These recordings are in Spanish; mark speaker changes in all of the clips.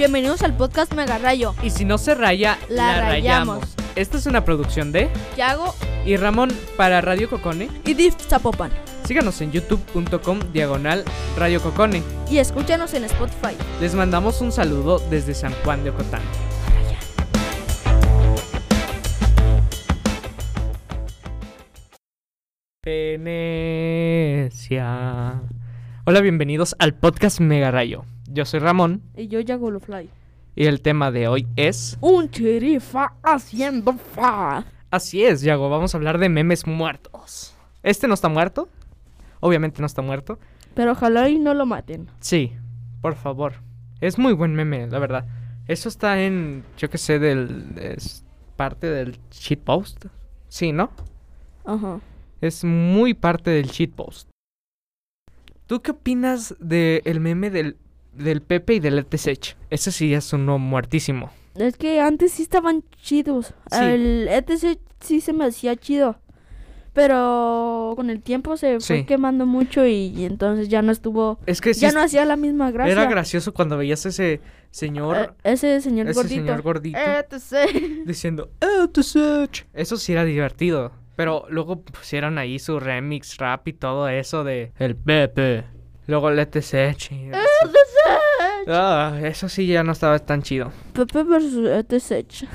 Speaker 1: Bienvenidos al podcast Mega Rayo.
Speaker 2: Y si no se raya,
Speaker 1: La
Speaker 2: la,
Speaker 1: rayamos.
Speaker 2: rayamos. Esta es una producción de
Speaker 1: Yago
Speaker 2: y Ramón para Radio Cocone.
Speaker 1: y Div Zapopan.
Speaker 2: Síganos en youtube.com diagonal Radio Cocone.
Speaker 1: Y escúchanos en Spotify.
Speaker 2: Les mandamos un saludo desde San Juan de Ocotán. Venecia. Hola, bienvenidos al podcast Mega Rayo. Yo soy Ramón
Speaker 1: Y yo Yago fly.
Speaker 2: y el tema de hoy es...
Speaker 1: Un chirifa haciendo fa.
Speaker 2: Así es, Yago, vamos a hablar de memes muertos. ¿Este no está muerto? Obviamente no está muerto.
Speaker 1: Pero ojalá y no lo maten.
Speaker 2: Sí, por favor. Es muy buen meme, la verdad. Eso está en, yo qué sé, del... Es parte del shitpost. Sí, ¿no?
Speaker 1: Ajá.
Speaker 2: Es muy parte del shitpost. ¿Tú qué opinas del meme del, del Pepe y del ETSH? Ese sí es uno muertísimo.
Speaker 1: Es que antes sí estaban chidos.
Speaker 2: Sí.
Speaker 1: El ETC sí se me hacía chido. Pero con el tiempo se fue
Speaker 2: Sí.
Speaker 1: quemando mucho y, y entonces ya no estuvo.
Speaker 2: Es que sí
Speaker 1: ya no hacía la misma gracia.
Speaker 2: era gracioso cuando veías ese señor,
Speaker 1: Eh, ese señor
Speaker 2: ese
Speaker 1: gordito.
Speaker 2: señor gordito.
Speaker 1: ETC.
Speaker 2: diciendo ETSH. Eso sí era divertido. Pero luego pusieron ahí su remix rap y todo eso de el Pepe. Luego el ETSH. y- Ah, eso sí ya no estaba tan chido.
Speaker 1: Pepe versus.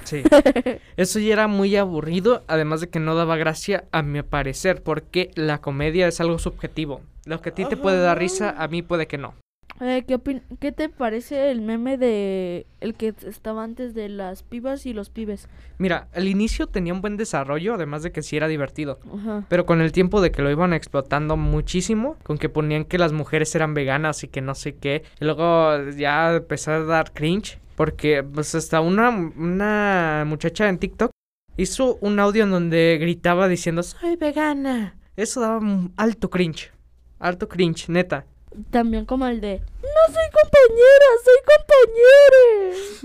Speaker 2: Sí. Eso ya era muy aburrido, además de que no daba gracia a mi parecer, porque la comedia es algo subjetivo. Lo que a ti te puede dar risa, a mí puede que no.
Speaker 1: Eh, ¿qué, opin- ¿Qué te parece el meme de el que estaba antes de las pibas y los pibes?
Speaker 2: Mira, al inicio tenía un buen desarrollo, además de que sí era divertido.
Speaker 1: Ajá.
Speaker 2: Pero con el tiempo de que lo iban explotando muchísimo, con que ponían que las mujeres eran veganas y que no sé qué, y luego ya empezó a dar cringe, porque pues hasta una, una muchacha en TikTok hizo un audio en donde gritaba diciendo soy vegana. Eso daba alto cringe, alto cringe, neta.
Speaker 1: También como el de no soy compañera, soy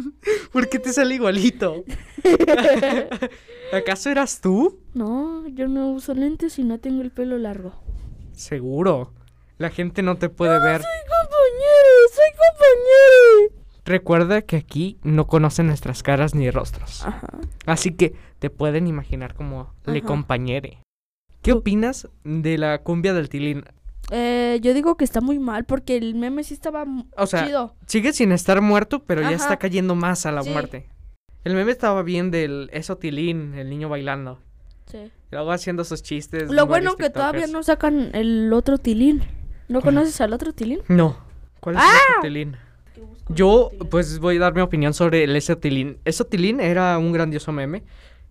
Speaker 1: compañera.
Speaker 2: ¿Por qué te sale igualito? ¿Acaso eras tú?
Speaker 1: no, yo no uso lentes y no tengo el pelo largo.
Speaker 2: Seguro. La gente no te puede ver.
Speaker 1: Soy compañera, soy compañera.
Speaker 2: Recuerda que aquí no conocen nuestras caras ni rostros.
Speaker 1: Ajá.
Speaker 2: Así que te pueden imaginar como le compañere. ¿Qué opinas de la cumbia del tilín?
Speaker 1: Eh, yo digo que está muy mal porque el meme sí estaba m-
Speaker 2: O sea,
Speaker 1: chido.
Speaker 2: sigue sin estar muerto, pero ya está cayendo más a la
Speaker 1: Sí.
Speaker 2: muerte. El meme estaba bien del eso tilín, el niño bailando.
Speaker 1: Sí.
Speaker 2: Y luego haciendo sus chistes.
Speaker 1: Lo bueno que todavía no sacan el otro tilín. ¿No conoces al otro tilín?
Speaker 2: No. ¿Cuál es
Speaker 1: ¡Ah!
Speaker 2: el esotilín? Yo, pues, voy a dar mi opinión sobre el esotilín. Esotilín era un grandioso meme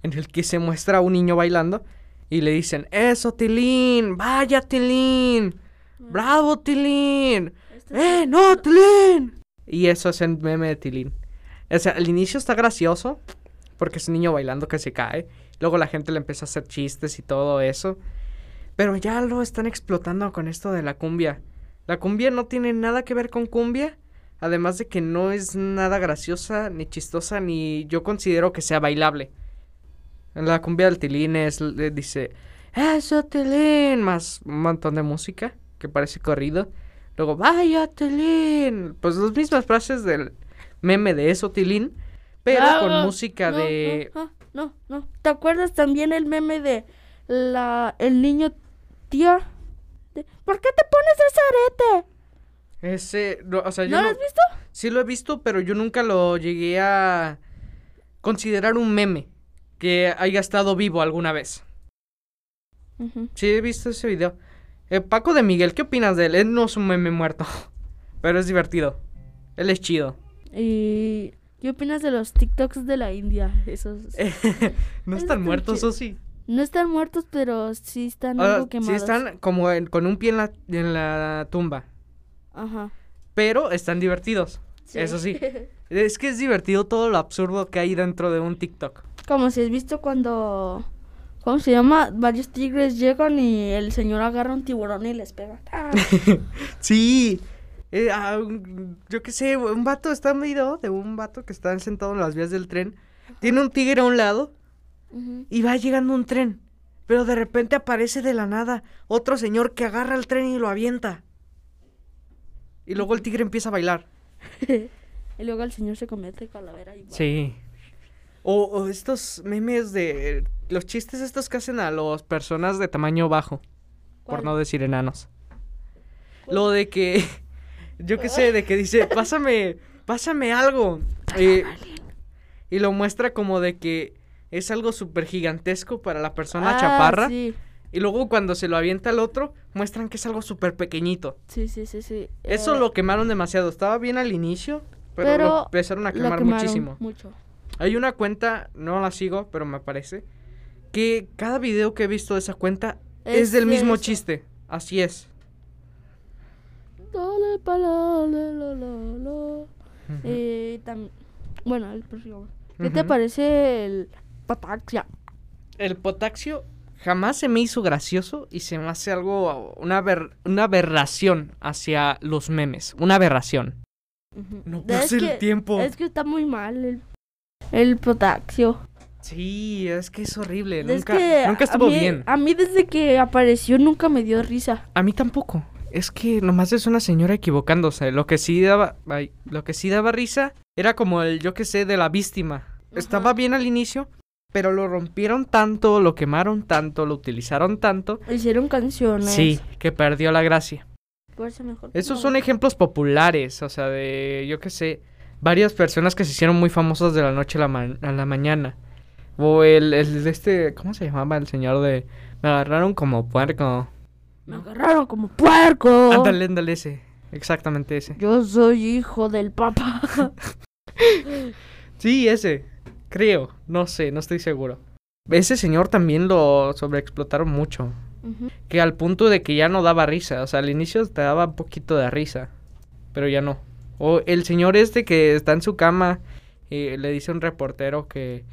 Speaker 2: en el que se muestra a un niño bailando y le dicen, ¡Eso, Tilín! ¡Vaya, Tilín! ¡Bravo, Tilín! ¡Eh, no, Tilín! Y eso es el meme de Tilín. O sea, al inicio está gracioso porque es un niño bailando que se cae. Luego la gente le empieza a hacer chistes y todo eso. Pero ya lo están explotando con esto de la cumbia. La cumbia no tiene nada que ver con cumbia. Además de que no es nada graciosa, ni chistosa, ni yo considero que sea bailable. La cumbia del Tilín es, le dice, eso Tilín, más un montón de música que parece corrido. Luego, vaya Tilín. Pues las mismas frases del meme de eso Tilín, pero
Speaker 1: Ah,
Speaker 2: con
Speaker 1: no,
Speaker 2: música
Speaker 1: no,
Speaker 2: de...
Speaker 1: No, no, no, no. ¿Te acuerdas también el meme de la el niño tía? De, ¿Por qué te pones ese arete?
Speaker 2: Ese, no, o sea, yo
Speaker 1: ¿No lo has visto?
Speaker 2: Sí lo he visto, pero yo nunca lo llegué a considerar un meme que haya estado vivo alguna vez. Sí, he visto ese video. Eh, Paco de Miguel, ¿qué opinas de él? Él no es un meme muerto, pero es divertido. Él es chido.
Speaker 1: ¿Y qué opinas de los TikToks de la India? Esos
Speaker 2: no están
Speaker 1: está
Speaker 2: muertos, o sí.
Speaker 1: no están muertos, pero sí están
Speaker 2: Ah,
Speaker 1: algo
Speaker 2: sí
Speaker 1: quemados.
Speaker 2: están como en- con un pie en la, en la tumba,
Speaker 1: Ajá.
Speaker 2: pero están divertidos. Eso sí. Es que es divertido todo lo absurdo que hay dentro de un TikTok.
Speaker 1: Como si has visto cuando ¿cómo se llama? Varios tigres llegan y el señor agarra un tiburón y les pega. ¡Ah!
Speaker 2: Sí. Eh, ah, yo qué sé, un vato está video de un vato que está sentado en las vías del tren. Tiene un tigre a un lado y va llegando un tren. Pero de repente aparece de la nada otro señor que agarra el tren y lo avienta. Y luego el tigre empieza a bailar.
Speaker 1: Y luego el señor se convierte en calavera. Igual.
Speaker 2: Sí. O, o estos memes de los chistes estos que hacen a las personas de tamaño bajo, por no decir enanos. Lo de que, yo qué sé, de que dice, pásame, pásame algo. eh, y lo muestra como de que es algo súper gigantesco para la persona
Speaker 1: Ah,
Speaker 2: chaparra.
Speaker 1: Sí,
Speaker 2: Y luego cuando se lo avienta al otro, muestran que es algo súper pequeñito.
Speaker 1: sí, sí, sí. sí.
Speaker 2: Eso
Speaker 1: Eh,
Speaker 2: lo quemaron demasiado. Estaba bien al inicio, pero,
Speaker 1: Pero
Speaker 2: lo empezaron a quemar muchísimo.
Speaker 1: Mucho.
Speaker 2: Hay una cuenta, no la sigo, pero me parece, que cada video que he visto de esa cuenta es,
Speaker 1: Es
Speaker 2: del mismo
Speaker 1: eso.
Speaker 2: chiste. Así es.
Speaker 1: Dale pa' la, la, la, la, la. Eh, bueno, el próximo. ¿Qué te parece el pataxia?
Speaker 2: El potasio jamás se me hizo gracioso y se me hace algo, una, aber- una aberración hacia los memes. Una aberración. No pasa el
Speaker 1: que-
Speaker 2: tiempo.
Speaker 1: Es que está muy mal el, el potasio.
Speaker 2: Sí, es que es horrible.
Speaker 1: Es
Speaker 2: Nunca,
Speaker 1: que
Speaker 2: nunca
Speaker 1: a
Speaker 2: estuvo
Speaker 1: mí-
Speaker 2: bien.
Speaker 1: A mí desde que apareció nunca me dio risa.
Speaker 2: A mí tampoco. Es que nomás es una señora equivocándose. Lo que sí daba, ay, lo que sí daba risa era como el, yo que sé, de la víctima. Estaba bien al inicio, pero lo rompieron tanto, lo quemaron tanto, lo utilizaron tanto.
Speaker 1: Hicieron canciones.
Speaker 2: Sí, que perdió la gracia.
Speaker 1: Mejor.
Speaker 2: Esos
Speaker 1: no.
Speaker 2: son ejemplos populares, o sea, de, yo que sé, varias personas que se hicieron muy famosas de la noche a la, ma- a la mañana. O el, el de este, ¿cómo se llamaba el señor de... Me agarraron como puerco.
Speaker 1: Me agarraron como puerco.
Speaker 2: Ándale, ándale ese. Exactamente ese.
Speaker 1: Yo soy hijo del papá.
Speaker 2: Sí, ese. Creo. No sé, no estoy seguro. Ese señor también lo sobreexplotaron mucho. Que al punto de que ya no daba risa. O sea, al inicio te daba un poquito de risa. Pero ya no. O el señor este que está en su cama y le dice a un reportero que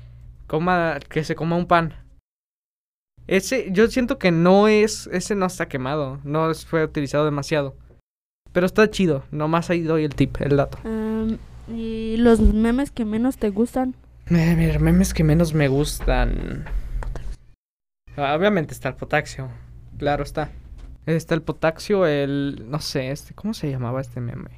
Speaker 2: coma, que se coma un pan. Ese, yo siento que no es, ese no está quemado. No fue utilizado demasiado. Pero está chido. Nomás ahí doy el tip, el dato.
Speaker 1: Y los memes que menos te gustan.
Speaker 2: Eh, mira, memes que menos me gustan. Obviamente está el potasio. Claro está. Está el potasio, el. No sé, este. ¿Cómo se llamaba este meme?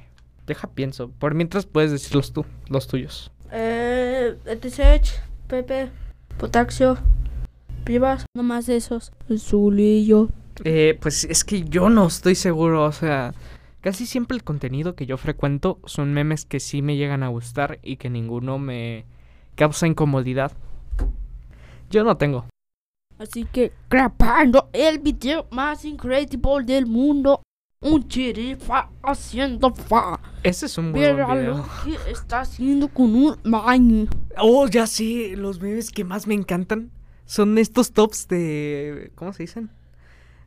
Speaker 2: Deja pienso. Por mientras puedes decirlos tú, los tuyos.
Speaker 1: Eh, ETSEC, Pepe, Potaxio, Privas, nomás esos. Zulillo.
Speaker 2: Eh, pues es que yo no estoy seguro, o sea. Casi siempre el contenido que yo frecuento son memes que sí me llegan a gustar y que ninguno me causa incomodidad. Yo no tengo.
Speaker 1: Así que grabando el video más increíble del mundo. Un chirifa haciendo fa.
Speaker 2: Ese es un buen
Speaker 1: Mira
Speaker 2: video.
Speaker 1: lo que está haciendo con un maño.
Speaker 2: Oh, ya sé, los memes que más me encantan son estos tops de... ¿Cómo se dicen?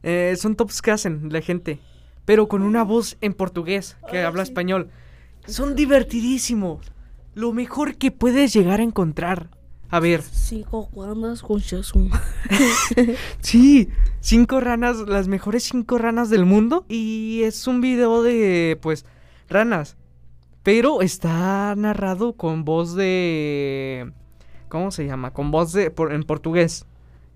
Speaker 2: Eh, son tops que hacen la gente, pero con una voz en portugués que habla
Speaker 1: sí.
Speaker 2: español. Son divertidísimos. Lo mejor que puedes llegar a encontrar. A ver,
Speaker 1: Cinco guandas con
Speaker 2: sí, cinco ranas, las mejores cinco ranas del mundo. Y es un video de, pues, ranas. Pero está narrado con voz de... ¿Cómo se llama? Con voz de... por- en portugués.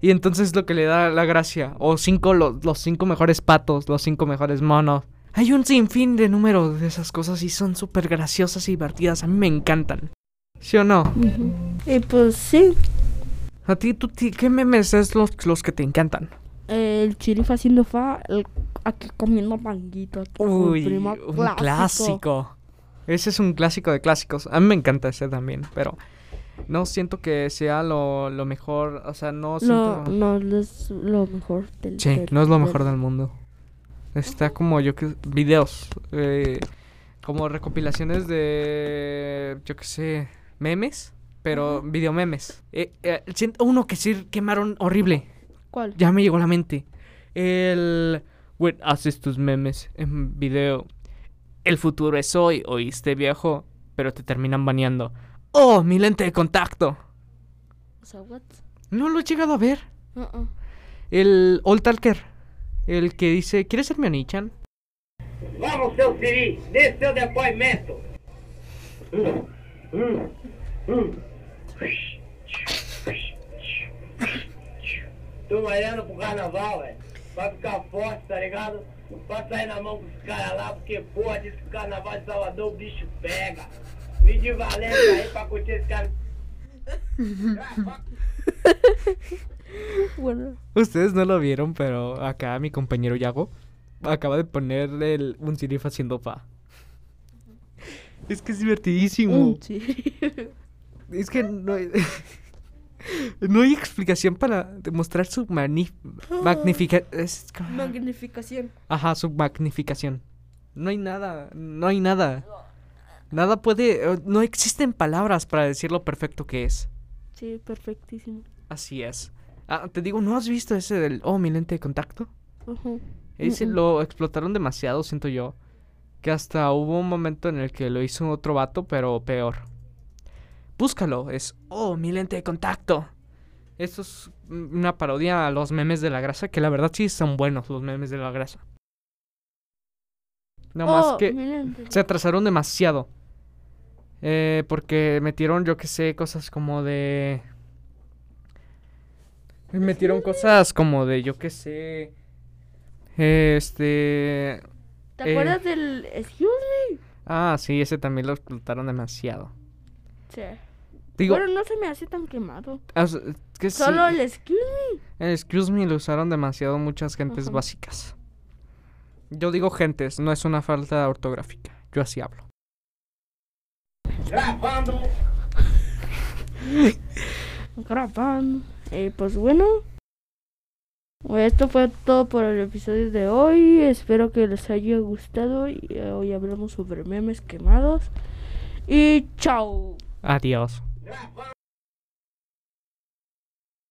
Speaker 2: Y entonces lo que le da la gracia. O cinco, lo- los cinco mejores patos, los cinco mejores monos. Hay un sinfín de números de esas cosas y son súper graciosas y divertidas. A mí me encantan. ¿Sí o no?
Speaker 1: Y pues sí,
Speaker 2: A ti, tú, ti- ¿qué memes es los, los que te encantan?
Speaker 1: el chirifa haciendo fa, el, aquí comiendo manguito. aquí
Speaker 2: Uy, un clásico. Ese es un clásico de clásicos. A mí me encanta ese también, pero no siento que sea lo, lo mejor. O sea, no
Speaker 1: No,
Speaker 2: siento.
Speaker 1: no es lo mejor del
Speaker 2: sí,
Speaker 1: del-
Speaker 2: no es lo mejor
Speaker 1: del-
Speaker 2: del mundo. Está como yo que. Videos. eh, como recopilaciones de. Yo qué sé. Memes. Pero videomemes. Eh, eh, siento uno que sí quemaron horrible.
Speaker 1: ¿Cuál?
Speaker 2: Ya me llegó a la mente. El. Güey, haces tus memes en video. El futuro es hoy, oíste viejo. Pero te terminan baneando. ¡Oh, mi lente de contacto!
Speaker 1: O sea, what?
Speaker 2: No lo he llegado a ver.
Speaker 1: Uh-uh.
Speaker 2: El Old Talker. El que dice: ¿Quieres ser mi Onichan?
Speaker 3: Vamos, seu Siri, dê seu depoimento. Tô olhando pro carnaval, velho. Vai ficar forte, tá ligado? Vai sair na mão com os caras lá, porque, porra, diz que o carnaval de Salvador o bicho pega. Vídeo valendo aí pra curtir esse cara.
Speaker 1: Bueno,
Speaker 2: Ustedes no lo vieron, pero acá mi compañero Yago acaba de poner el, un sirif haciendo fa. Es que es divertidísimo.
Speaker 1: mm, sí.
Speaker 2: Es que no hay, no hay explicación para demostrar su magni magnifica es como-
Speaker 1: Magnificación.
Speaker 2: Ajá, su magnificación. No hay nada, no hay nada. Nada puede, no existen palabras para decir lo perfecto que es.
Speaker 1: Sí, perfectísimo.
Speaker 2: Así es. Ah, te digo, ¿no has visto ese del, oh, mi lente de contacto?
Speaker 1: Ajá.
Speaker 2: Ese lo explotaron demasiado, siento yo. Que hasta hubo un momento en el que lo hizo otro vato, pero peor. Búscalo, es, oh, mi lente de contacto. Esto es una parodia a los memes de la grasa, que la verdad sí son buenos los memes de la grasa. No más
Speaker 1: Oh,
Speaker 2: que se atrasaron demasiado. Eh, porque metieron, yo que sé, cosas como de... Metieron cosas como de, yo que sé... Este...
Speaker 1: ¿Te
Speaker 2: eh,
Speaker 1: acuerdas del Excuse me?
Speaker 2: Ah, sí, ese también lo explotaron demasiado.
Speaker 1: Sí.
Speaker 2: Digo,
Speaker 1: Pero no se me hace tan quemado.
Speaker 2: ah, sí,
Speaker 1: Solo el Excuse me.
Speaker 2: el excuse me lo usaron demasiado muchas gentes
Speaker 1: Ajá.
Speaker 2: básicas. Yo digo gentes, no es una falta ortográfica. Yo así hablo.
Speaker 3: Gravando.
Speaker 1: grabando. Eh, pues bueno. Esto fue todo por el episodio de hoy. Espero que les haya gustado. Y, eh, hoy hablamos sobre memes quemados. Y chao.
Speaker 2: Adiós.